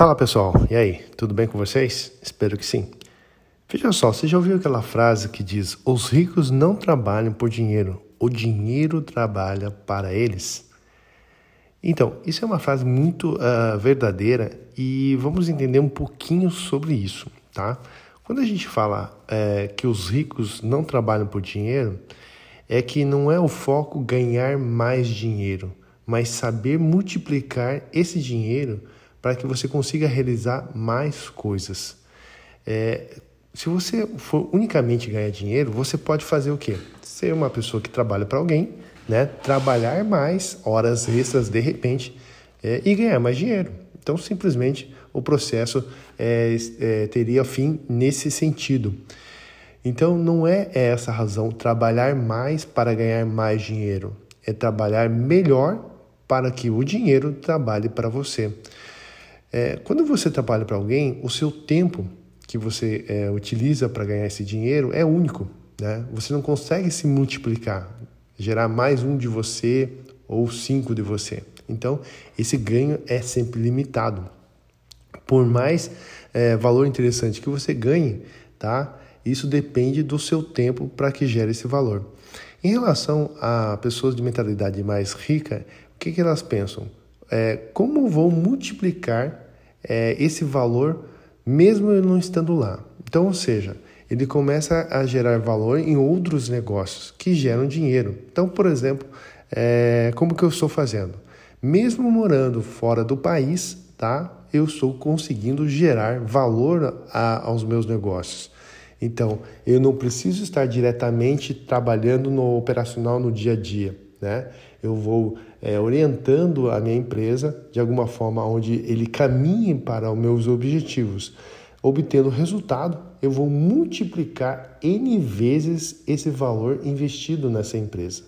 Fala pessoal, e aí, tudo bem com vocês? Espero que sim. Veja só, você já ouviu aquela frase que diz: Os ricos não trabalham por dinheiro, o dinheiro trabalha para eles? Então, isso é uma frase muito uh, verdadeira e vamos entender um pouquinho sobre isso, tá? Quando a gente fala é, que os ricos não trabalham por dinheiro, é que não é o foco ganhar mais dinheiro, mas saber multiplicar esse dinheiro para que você consiga realizar mais coisas. É, se você for unicamente ganhar dinheiro, você pode fazer o quê? Ser uma pessoa que trabalha para alguém, né? trabalhar mais horas extras de repente é, e ganhar mais dinheiro. Então, simplesmente, o processo é, é, teria fim nesse sentido. Então, não é essa a razão trabalhar mais para ganhar mais dinheiro, é trabalhar melhor para que o dinheiro trabalhe para você. É, quando você trabalha para alguém, o seu tempo que você é, utiliza para ganhar esse dinheiro é único. Né? Você não consegue se multiplicar, gerar mais um de você ou cinco de você. Então, esse ganho é sempre limitado. Por mais é, valor interessante que você ganhe, tá? Isso depende do seu tempo para que gere esse valor. Em relação a pessoas de mentalidade mais rica, o que, que elas pensam? É, como vou multiplicar é, esse valor mesmo eu não estando lá? Então, ou seja, ele começa a gerar valor em outros negócios que geram dinheiro. Então, por exemplo, é, como que eu estou fazendo? Mesmo morando fora do país, tá? Eu estou conseguindo gerar valor a, aos meus negócios. Então, eu não preciso estar diretamente trabalhando no operacional no dia a dia, né? Eu vou é, orientando a minha empresa de alguma forma onde ele caminhe para os meus objetivos. Obtendo resultado, eu vou multiplicar N vezes esse valor investido nessa empresa.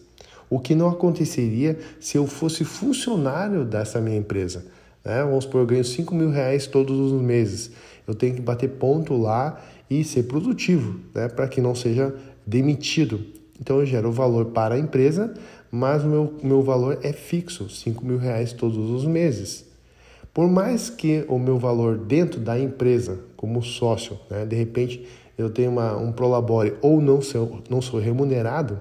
O que não aconteceria se eu fosse funcionário dessa minha empresa. Né? Vamos supor, eu ganho 5 mil reais todos os meses. Eu tenho que bater ponto lá e ser produtivo, né? para que não seja demitido. Então eu gero valor para a empresa, mas o meu, meu valor é fixo, 5 mil reais todos os meses. Por mais que o meu valor dentro da empresa, como sócio, né, de repente eu tenho uma, um prolabore ou não sou, não sou remunerado,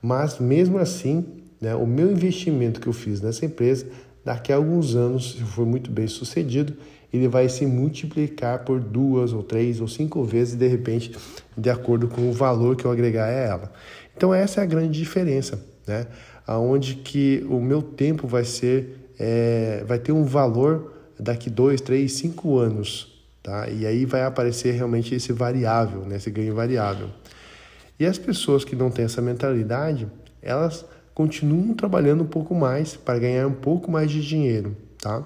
mas mesmo assim, né, o meu investimento que eu fiz nessa empresa, daqui a alguns anos, se for muito bem sucedido, ele vai se multiplicar por duas ou três ou cinco vezes, de repente, de acordo com o valor que eu agregar a ela. Então essa é a grande diferença, né? Aonde que o meu tempo vai ser, é, vai ter um valor daqui dois, três, cinco anos, tá? E aí vai aparecer realmente esse variável, né? Esse ganho variável. E as pessoas que não têm essa mentalidade, elas continuam trabalhando um pouco mais para ganhar um pouco mais de dinheiro, tá?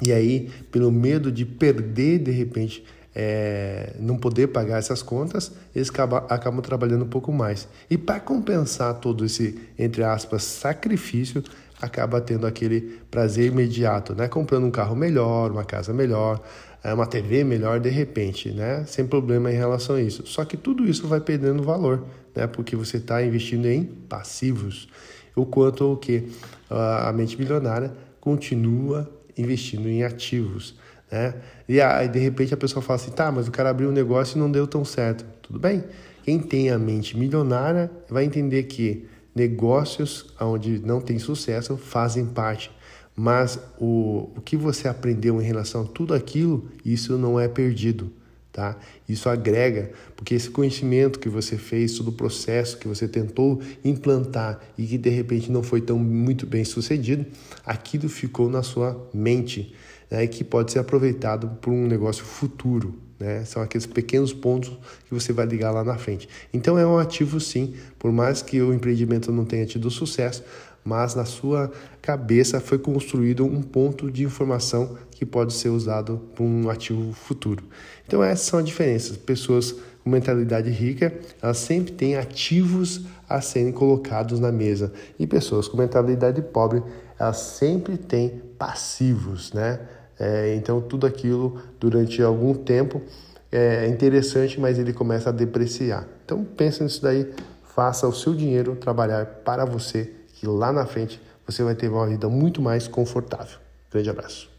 E aí, pelo medo de perder de repente, é, não poder pagar essas contas, eles acabam, acabam trabalhando um pouco mais. E para compensar todo esse, entre aspas, sacrifício, acaba tendo aquele prazer imediato, né? Comprando um carro melhor, uma casa melhor, é, uma TV melhor de repente, né? Sem problema em relação a isso. Só que tudo isso vai perdendo valor, né? Porque você está investindo em passivos. O quanto o que a mente milionária continua investindo em ativos. Né? E aí, de repente, a pessoa fala assim: tá, mas o cara abriu um negócio e não deu tão certo. Tudo bem? Quem tem a mente milionária vai entender que negócios onde não tem sucesso fazem parte. Mas o, o que você aprendeu em relação a tudo aquilo, isso não é perdido tá? Isso agrega, porque esse conhecimento que você fez, todo o processo que você tentou implantar e que de repente não foi tão muito bem sucedido, aquilo ficou na sua mente, né? que pode ser aproveitado por um negócio futuro, né? São aqueles pequenos pontos que você vai ligar lá na frente. Então é um ativo sim, por mais que o empreendimento não tenha tido sucesso, mas na sua cabeça foi construído um ponto de informação que pode ser usado para um ativo futuro. Então essas são as diferenças. Pessoas com mentalidade rica, elas sempre têm ativos a serem colocados na mesa. E pessoas com mentalidade pobre, elas sempre têm passivos, né? É, então tudo aquilo durante algum tempo é interessante, mas ele começa a depreciar. Então pensa nisso daí, faça o seu dinheiro trabalhar para você que lá na frente você vai ter uma vida muito mais confortável. Grande abraço.